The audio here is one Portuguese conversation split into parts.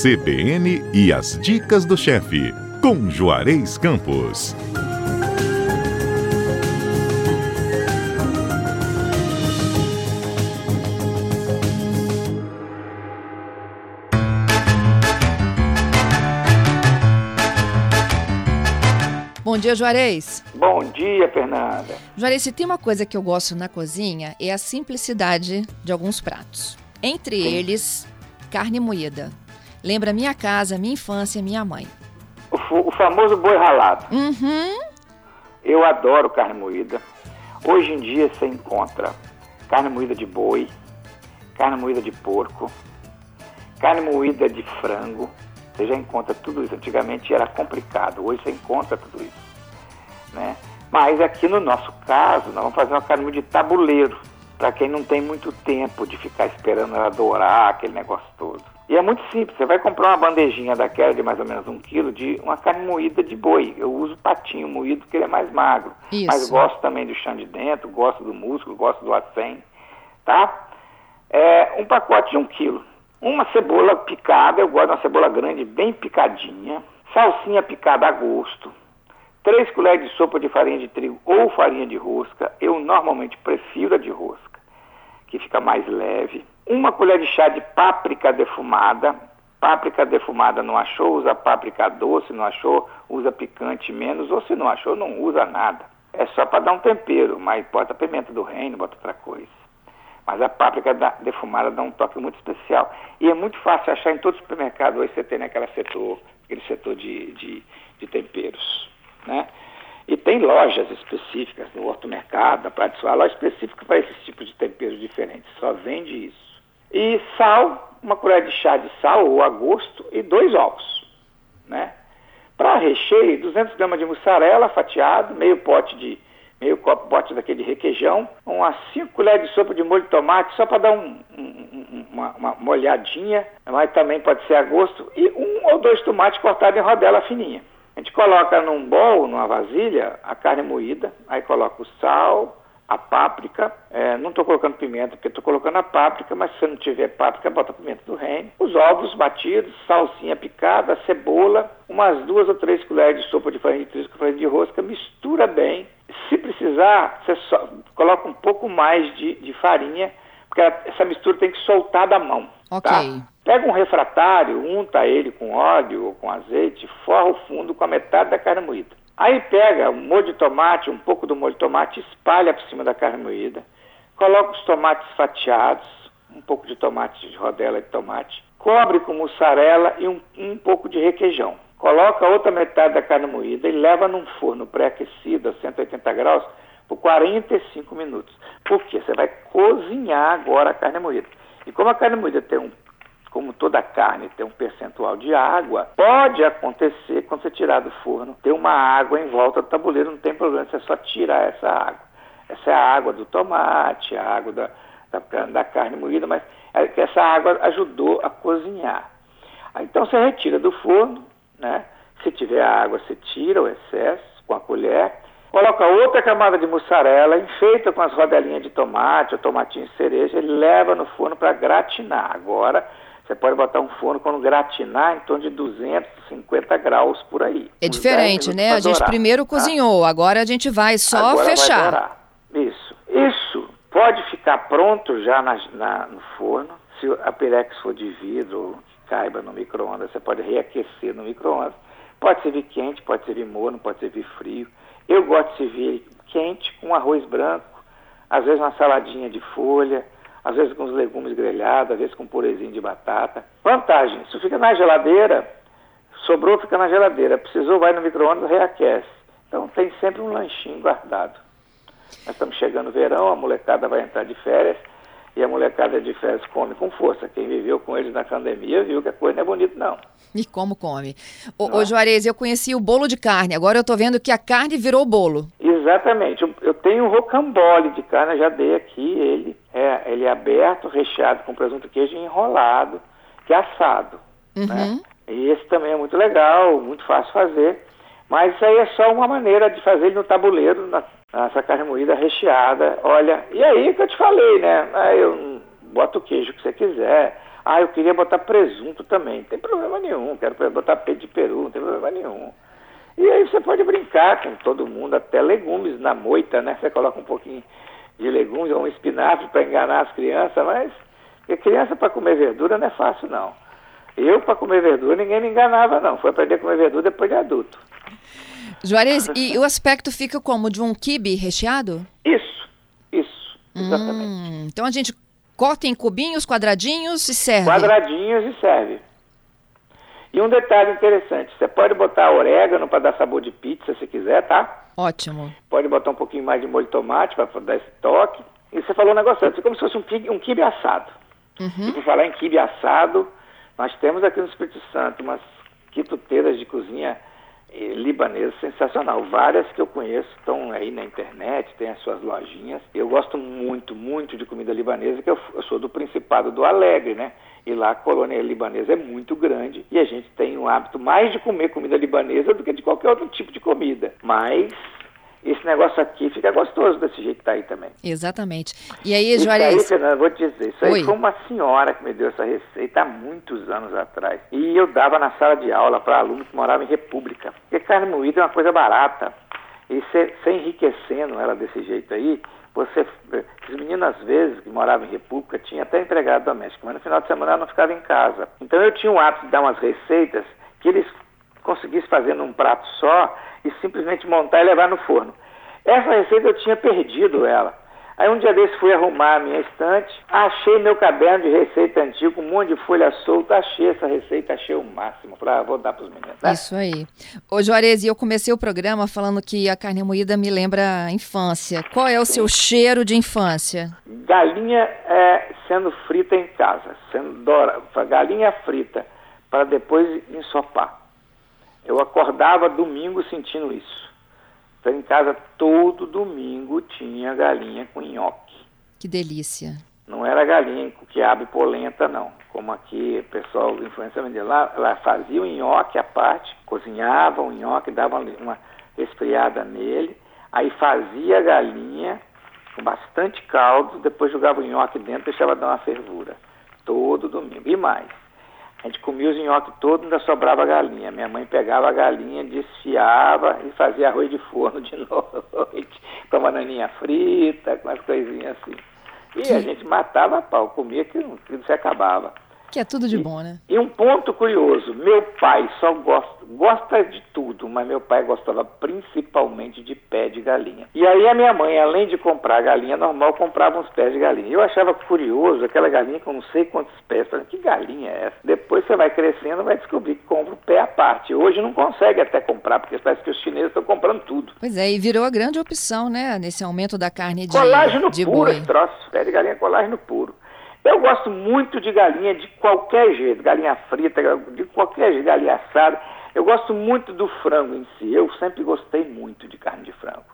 CBN e as dicas do chefe, com Juarez Campos. Bom dia, Juarez. Bom dia, Fernanda. Juarez, se tem uma coisa que eu gosto na cozinha é a simplicidade de alguns pratos. Entre Sim. eles, carne moída. Lembra minha casa, minha infância, minha mãe. O, o famoso boi ralado. Uhum. Eu adoro carne moída. Hoje em dia você encontra carne moída de boi, carne moída de porco, carne moída de frango, você já encontra tudo isso. Antigamente era complicado, hoje você encontra tudo isso. Né? Mas aqui no nosso caso, nós vamos fazer uma carne de tabuleiro, para quem não tem muito tempo de ficar esperando ela dourar, aquele negócio todo. E é muito simples, você vai comprar uma bandejinha daquela de mais ou menos um quilo de uma carne moída de boi. Eu uso patinho moído porque ele é mais magro. Isso. Mas gosto também do chão de dentro, gosto do músculo, gosto do acém, tá? É, um pacote de um quilo. Uma cebola picada, eu gosto de uma cebola grande, bem picadinha. Salsinha picada a gosto. 3 colheres de sopa de farinha de trigo ou farinha de rosca. Eu normalmente prefiro a de rosca, que fica mais leve. Uma colher de chá de páprica defumada. Páprica defumada não achou, usa páprica doce, não achou, usa picante menos, ou se não achou, não usa nada. É só para dar um tempero, mas bota pimenta do reino, bota outra coisa. Mas a páprica defumada dá um toque muito especial. E é muito fácil achar em todo supermercado. Hoje você tem naquela setor, aquele setor de, de, de temperos. Né? E tem lojas específicas no Horto Mercado, na Praia de loja específica para esses tipos de temperos diferentes. Só vende isso. E sal, uma colher de chá de sal ou a gosto e dois ovos. Né? Para recheio, 200 gramas de mussarela fatiado, meio pote de meio copo pote daquele requeijão, umas 5 colheres de sopa de molho de tomate, só para dar um, um, uma, uma, molhadinha, mas também pode ser a gosto, e um ou dois tomates cortados em rodela fininha. Gente coloca num bol, numa vasilha, a carne moída, aí coloca o sal, a páprica, é, não estou colocando pimenta porque estou colocando a páprica, mas se não tiver páprica, bota pimenta do reino. Os ovos batidos, salsinha picada, cebola, umas duas ou três colheres de sopa de farinha de trigo com farinha de rosca, mistura bem. Se precisar, você só, coloca um pouco mais de, de farinha, porque essa mistura tem que soltar da mão. Ok. Tá? Pega um refratário, unta ele com óleo ou com azeite, forra o fundo com a metade da carne moída. Aí pega um molho de tomate, um pouco do molho de tomate, espalha por cima da carne moída, coloca os tomates fatiados, um pouco de tomate de rodela de tomate, cobre com mussarela e um, um pouco de requeijão. Coloca a outra metade da carne moída e leva num forno pré-aquecido a 180 graus por 45 minutos. Por quê? Você vai cozinhar agora a carne moída. E como a carne moída tem um como toda carne tem um percentual de água, pode acontecer quando você tirar do forno, ter uma água em volta do tabuleiro, não tem problema, você só tirar essa água. Essa é a água do tomate, a água da, da, da carne moída, mas é essa água ajudou a cozinhar. Então você retira do forno, né? Se tiver água, você tira o excesso com a colher, coloca outra camada de mussarela, enfeita com as rodelinhas de tomate, ou tomatinho cereja, e leva no forno para gratinar. Agora você pode botar um forno quando gratinar em torno de 250 graus por aí. É diferente, né? A gente primeiro tá? cozinhou, agora a gente vai só agora fechar. Vai Isso. Isso pode ficar pronto já na, na, no forno. Se a pirex for de vidro, caiba no micro-ondas, você pode reaquecer no micro-ondas. Pode servir quente, pode servir morno, pode servir frio. Eu gosto de servir quente com arroz branco, às vezes uma saladinha de folha às vezes com os legumes grelhados, às vezes com purezinho de batata. Vantagem, se fica na geladeira, sobrou, fica na geladeira. Precisou, vai no micro-ondas, reaquece. Então tem sempre um lanchinho guardado. Nós estamos chegando no verão, a molecada vai entrar de férias e a molecada de férias come com força. Quem viveu com eles na pandemia viu que a coisa não é bonita, não. E como come? Ô, ô é? Juarez, eu conheci o bolo de carne, agora eu estou vendo que a carne virou bolo. Exatamente. Eu, eu tenho um rocambole de carne, já dei aqui ele. É, ele é aberto, recheado com presunto queijo e enrolado, que é assado. Né? Uhum. Né? E esse também é muito legal, muito fácil fazer. Mas isso aí é só uma maneira de fazer ele no tabuleiro, na, essa carne moída recheada. Olha, e aí que eu te falei, né? Aí eu boto o queijo que você quiser. Ah, eu queria botar presunto também. Não tem problema nenhum. Quero botar peito de peru, não tem problema nenhum. E aí você pode brincar com todo mundo, até legumes na moita, né? Você coloca um pouquinho de legumes ou um espinafre para enganar as crianças, mas criança para comer verdura não é fácil, não. Eu, para comer verdura, ninguém me enganava, não. Foi aprender a comer verdura depois de adulto. Juarez, e o aspecto fica como? De um quibe recheado? Isso, isso, exatamente. Hum, então a gente corta em cubinhos, quadradinhos e serve. Quadradinhos e serve. E um detalhe interessante, você pode botar orégano para dar sabor de pizza se quiser, tá? Ótimo. Pode botar um pouquinho mais de molho de tomate para dar esse toque. E você falou um negócio antes, é como se fosse um quibe, um quibe assado. Uhum. E por falar em quibe assado, nós temos aqui no Espírito Santo umas quituteiras de cozinha libanesa sensacional. Várias que eu conheço estão aí na internet, tem as suas lojinhas. Eu gosto muito, muito de comida libanesa, que eu, eu sou do Principado do Alegre, né? E lá a colônia libanesa é muito grande e a gente tem um hábito mais de comer comida libanesa do que de qualquer outro tipo de comida. Mas esse negócio aqui fica gostoso desse jeito que tá aí também. Exatamente. E aí, Isso Juarez? aí, Fernando, vou te dizer, isso Oi. aí foi uma senhora que me deu essa receita há muitos anos atrás. E eu dava na sala de aula para aluno que morava em República. Porque carne moída é uma coisa barata. E você enriquecendo ela desse jeito aí, você. Esses meninos, às vezes, que moravam em República, tinha até empregado doméstico, mas no final de semana ela não ficava em casa. Então eu tinha o hábito de dar umas receitas que eles conseguissem fazer num prato só e simplesmente montar e levar no forno. Essa receita eu tinha perdido ela. Aí um dia desse fui arrumar a minha estante, achei meu caderno de receita antigo, um monte de folha solta, achei essa receita, achei o máximo. Ah, vou dar para os meninos. Né? Isso aí. Ô, Juarez, e eu comecei o programa falando que a carne moída me lembra a infância. Qual é o seu cheiro de infância? Galinha é, sendo frita em casa, sendo dora, galinha frita, para depois ensopar. Eu acordava domingo sentindo isso. Então em casa todo domingo tinha galinha com nhoque. Que delícia. Não era galinha com quiabo e polenta, não. Como aqui o pessoal do influência me lá, lá fazia o nhoque à parte, cozinhava o nhoque, dava uma resfriada nele, aí fazia a galinha com bastante caldo, depois jogava o nhoque dentro e deixava dar uma fervura. Todo domingo. E mais. A gente comia os nhoques todos, ainda sobrava galinha. Minha mãe pegava a galinha, desfiava e fazia arroz de forno de noite, com a bananinha frita, com as coisinhas assim. E a gente matava a pau, comia que que não se acabava. Que é tudo de bom, né? E um ponto curioso, meu pai só gosta, gosta de tudo, mas meu pai gostava principalmente de pé de galinha. E aí a minha mãe, além de comprar galinha normal, comprava uns pés de galinha. Eu achava curioso aquela galinha com não sei quantos pés. Falei, que galinha é essa? Depois você vai crescendo vai descobrir que compra o pé à parte. Hoje não consegue até comprar, porque parece que os chineses estão comprando tudo. Pois é, e virou a grande opção, né? Nesse aumento da carne de, Colágeno de puro boi. troço, pé de galinha é colágeno puro. Eu gosto muito de galinha de qualquer jeito, galinha frita, de qualquer jeito, galinha assada. Eu gosto muito do frango em si. Eu sempre gostei muito de carne de frango.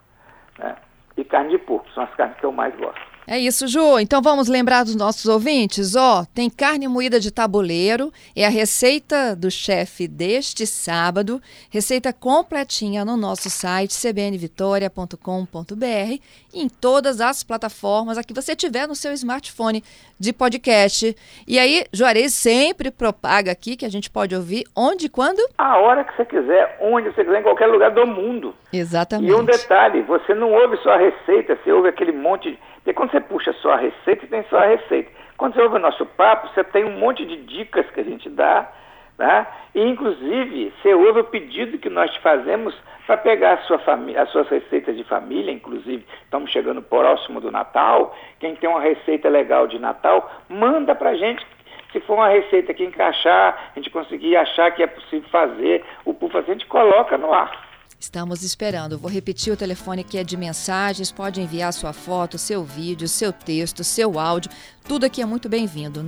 Né? E carne de porco, são as carnes que eu mais gosto. É isso, Ju. Então vamos lembrar dos nossos ouvintes? Ó, tem carne moída de tabuleiro, é a receita do chefe deste sábado, receita completinha no nosso site cbnvitoria.com.br e em todas as plataformas a que você tiver no seu smartphone de podcast. E aí, Juarez sempre propaga aqui que a gente pode ouvir onde e quando? A hora que você quiser, onde você quiser, em qualquer lugar do mundo. Exatamente. E um detalhe, você não ouve só a receita, você ouve aquele monte de... Porque quando você puxa só a receita, tem só a receita. Quando você ouve o nosso papo, você tem um monte de dicas que a gente dá, né? E, inclusive, você ouve o pedido que nós te fazemos para pegar sua as suas receitas de família, inclusive, estamos chegando próximo do Natal, quem tem uma receita legal de Natal, manda para a gente, se for uma receita que encaixar, a gente conseguir achar que é possível fazer, o fazer, a gente coloca no ar. Estamos esperando. Vou repetir o telefone que é de mensagens. Pode enviar sua foto, seu vídeo, seu texto, seu áudio. Tudo aqui é muito bem-vindo.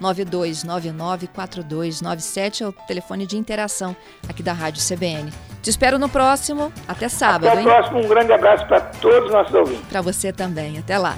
992994297 é o telefone de interação aqui da Rádio CBN. Te espero no próximo. Até sábado, Até o próximo. Um grande abraço para todos os nossos ouvintes. Para você também. Até lá.